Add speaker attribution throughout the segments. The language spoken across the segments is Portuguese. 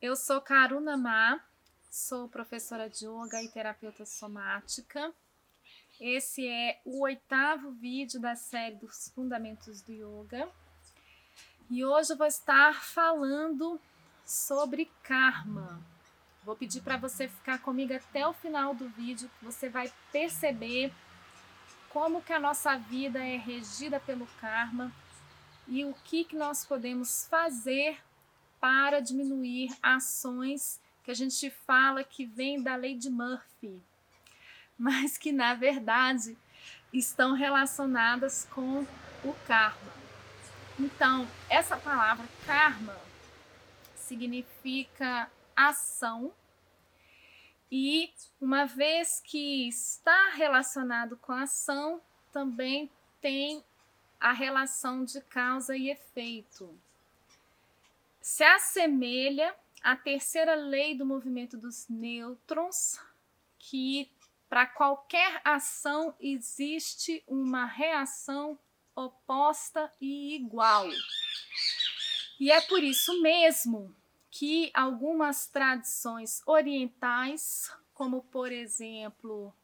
Speaker 1: Eu sou Karuna Ma, sou professora de yoga e terapeuta somática. Esse é o oitavo vídeo da série dos Fundamentos do Yoga. E hoje eu vou estar falando sobre karma. Vou pedir para você ficar comigo até o final do vídeo, você vai perceber como que a nossa vida é regida pelo karma e o que, que nós podemos fazer para diminuir ações que a gente fala que vem da lei de Murphy, mas que na verdade estão relacionadas com o karma. Então, essa palavra karma significa ação e uma vez que está relacionado com a ação, também tem a relação de causa e efeito se assemelha à terceira lei do movimento dos nêutrons, que para qualquer ação existe uma reação oposta e igual. E é por isso mesmo que algumas tradições orientais, como por exemplo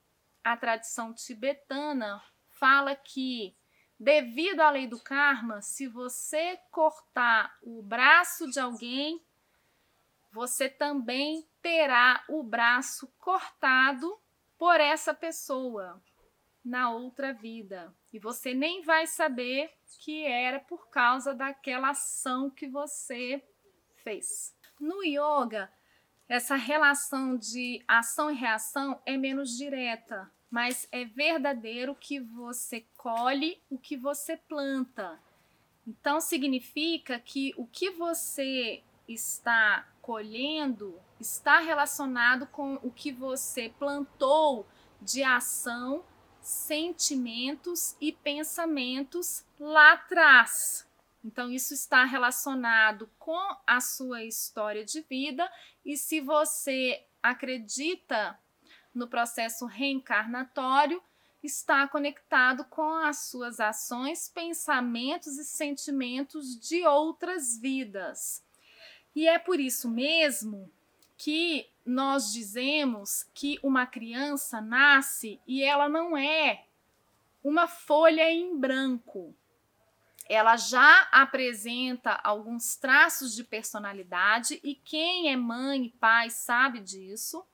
Speaker 1: a tradição tibetana, fala que Devido à lei do karma, se você cortar o braço de alguém, você também terá o braço cortado por essa pessoa na outra vida. E você nem vai saber que era por causa daquela ação que você fez. No yoga, essa relação de ação e reação é menos direta mas é verdadeiro que você colhe o que você planta. Então significa que o que você está colhendo está relacionado com o que você plantou de ação, sentimentos e pensamentos lá atrás. Então, isso está relacionado com a sua história de vida, e se você acredita no processo reencarnatório está conectado com as suas ações, pensamentos e sentimentos de outras vidas. E é por isso mesmo que nós dizemos que uma criança nasce e ela não é uma folha em branco. Ela já apresenta alguns traços de personalidade e quem é mãe e pai sabe disso.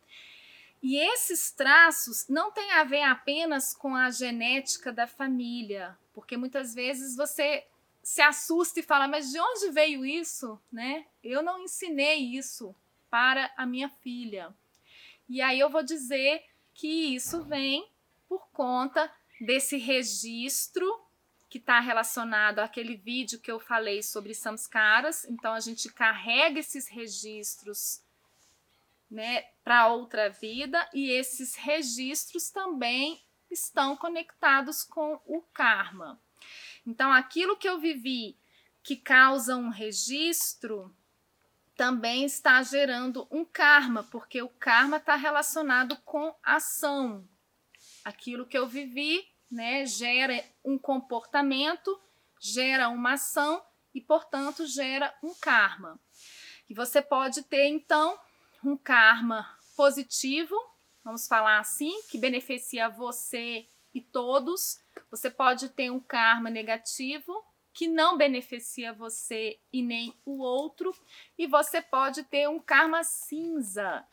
Speaker 1: E esses traços não têm a ver apenas com a genética da família, porque muitas vezes você se assusta e fala: "Mas de onde veio isso?", né? Eu não ensinei isso para a minha filha. E aí eu vou dizer que isso vem por conta desse registro que está relacionado àquele vídeo que eu falei sobre samskaras. Então a gente carrega esses registros né, para outra vida e esses registros também estão conectados com o karma. Então, aquilo que eu vivi que causa um registro também está gerando um karma, porque o karma está relacionado com ação. Aquilo que eu vivi, né, gera um comportamento, gera uma ação e, portanto, gera um karma. E você pode ter então um karma positivo, vamos falar assim, que beneficia você e todos. Você pode ter um karma negativo que não beneficia você e nem o outro, e você pode ter um karma cinza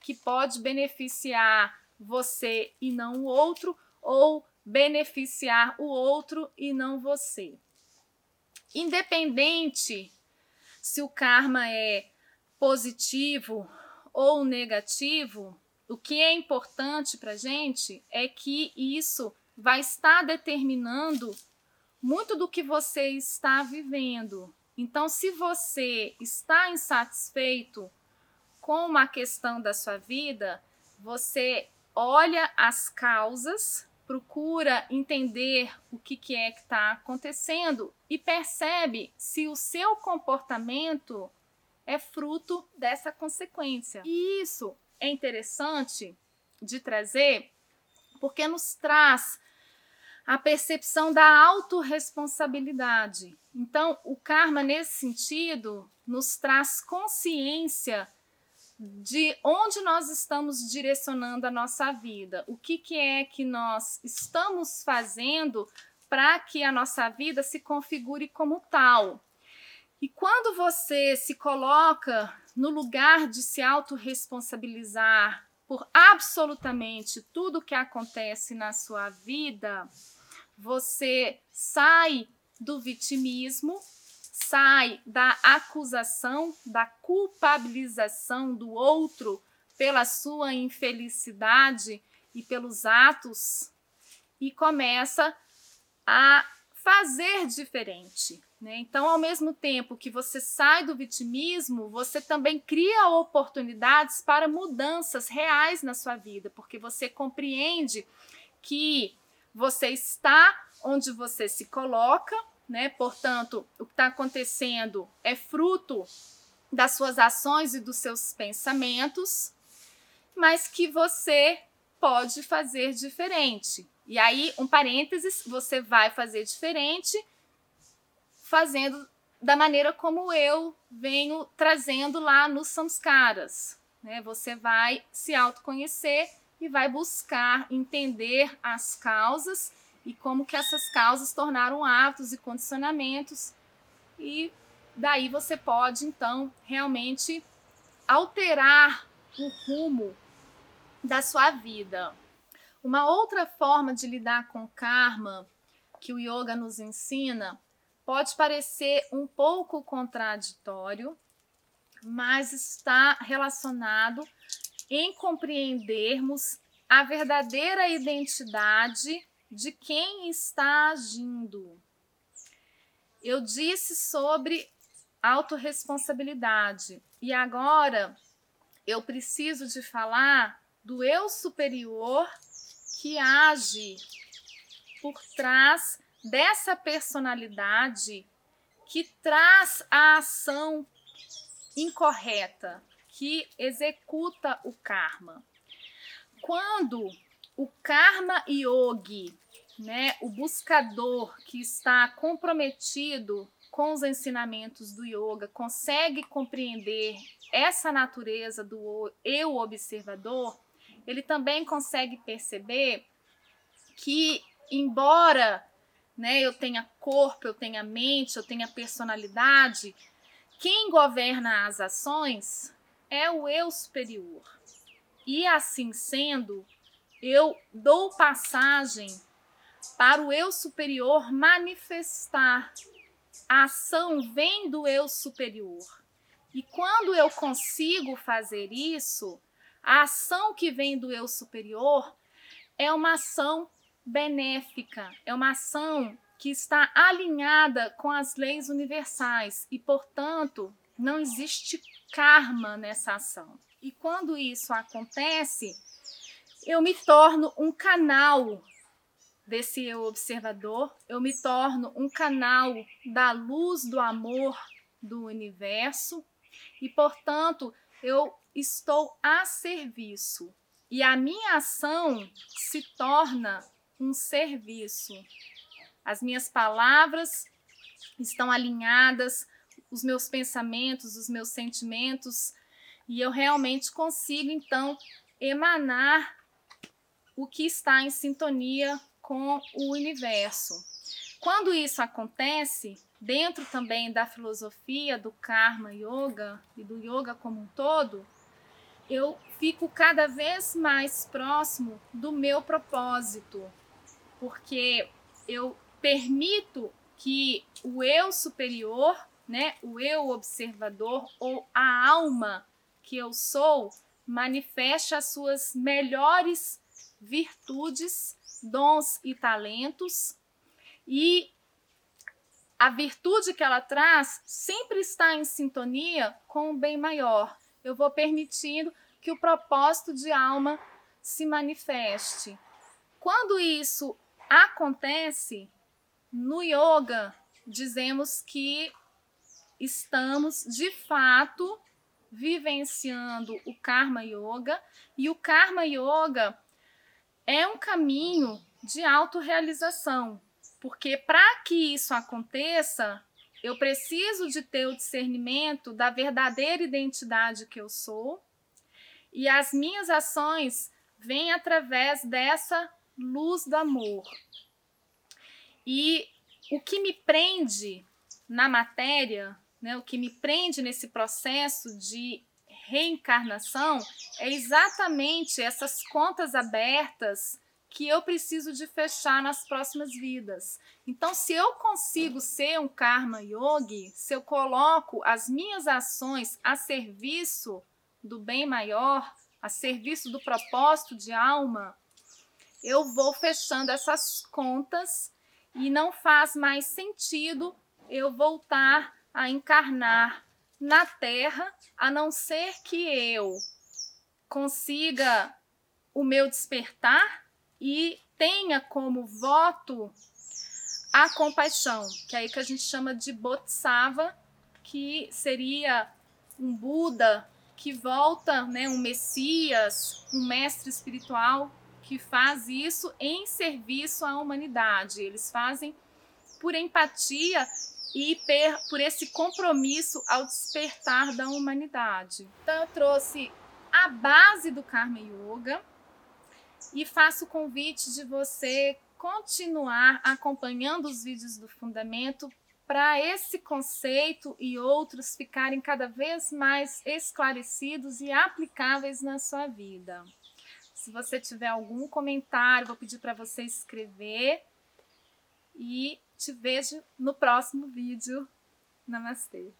Speaker 1: que pode beneficiar você e não o outro, ou beneficiar o outro e não você. Independente se o karma é positivo ou negativo, o que é importante para gente é que isso vai estar determinando muito do que você está vivendo. Então, se você está insatisfeito com uma questão da sua vida, você olha as causas, procura entender o que, que é que está acontecendo e percebe se o seu comportamento é fruto dessa consequência. E isso é interessante de trazer porque nos traz a percepção da autorresponsabilidade. Então, o karma, nesse sentido, nos traz consciência de onde nós estamos direcionando a nossa vida, o que, que é que nós estamos fazendo para que a nossa vida se configure como tal. E quando você se coloca no lugar de se autorresponsabilizar por absolutamente tudo que acontece na sua vida, você sai do vitimismo, sai da acusação, da culpabilização do outro pela sua infelicidade e pelos atos e começa a fazer diferente. Né? Então, ao mesmo tempo que você sai do vitimismo, você também cria oportunidades para mudanças reais na sua vida, porque você compreende que você está onde você se coloca, né? Portanto, o que está acontecendo é fruto das suas ações e dos seus pensamentos, mas que você pode fazer diferente. E aí, um parênteses, você vai fazer diferente fazendo da maneira como eu venho trazendo lá nos samskaras. Né? Você vai se autoconhecer e vai buscar entender as causas e como que essas causas tornaram hábitos e condicionamentos e daí você pode então realmente alterar o rumo da sua vida. Uma outra forma de lidar com karma que o yoga nos ensina pode parecer um pouco contraditório, mas está relacionado em compreendermos a verdadeira identidade de quem está agindo. Eu disse sobre autorresponsabilidade e agora eu preciso de falar do eu superior que age por trás dessa personalidade que traz a ação incorreta, que executa o karma. Quando o karma yogi, né, o buscador que está comprometido com os ensinamentos do yoga, consegue compreender essa natureza do eu observador, ele também consegue perceber que, embora né? Eu tenha corpo, eu tenha mente, eu tenha personalidade. Quem governa as ações é o eu superior. E assim sendo, eu dou passagem para o eu superior manifestar. A ação vem do eu superior. E quando eu consigo fazer isso, a ação que vem do eu superior é uma ação benéfica, é uma ação que está alinhada com as leis universais e, portanto, não existe karma nessa ação. E quando isso acontece, eu me torno um canal desse eu observador, eu me torno um canal da luz do amor do universo e, portanto, eu estou a serviço. E a minha ação se torna um serviço. As minhas palavras estão alinhadas, os meus pensamentos, os meus sentimentos, e eu realmente consigo então emanar o que está em sintonia com o universo. Quando isso acontece, dentro também da filosofia do Karma Yoga e do yoga como um todo, eu fico cada vez mais próximo do meu propósito, porque eu permito que o eu superior, né, o eu observador ou a alma que eu sou, manifeste as suas melhores virtudes, dons e talentos e a virtude que ela traz sempre está em sintonia com o bem maior. Eu vou permitindo que o propósito de alma se manifeste. Quando isso acontece no yoga, dizemos que estamos de fato vivenciando o karma yoga e o karma yoga é um caminho de autorrealização, porque para que isso aconteça, eu preciso de ter o discernimento da verdadeira identidade que eu sou, e as minhas ações vêm através dessa luz do amor. E o que me prende na matéria, né, o que me prende nesse processo de reencarnação é exatamente essas contas abertas que eu preciso de fechar nas próximas vidas. Então, se eu consigo ser um karma yogi, se eu coloco as minhas ações a serviço do bem maior, a serviço do propósito de alma, eu vou fechando essas contas e não faz mais sentido eu voltar a encarnar na Terra, a não ser que eu consiga o meu despertar e tenha como voto a compaixão, que é aí que a gente chama de Bodhisattva, que seria um Buda que volta, né, um Messias, um mestre espiritual que faz isso em serviço à humanidade. Eles fazem por empatia e por esse compromisso ao despertar da humanidade. Então eu trouxe a base do Karma Yoga, e faço o convite de você continuar acompanhando os vídeos do Fundamento para esse conceito e outros ficarem cada vez mais esclarecidos e aplicáveis na sua vida. Se você tiver algum comentário, vou pedir para você escrever e te vejo no próximo vídeo. Namastê!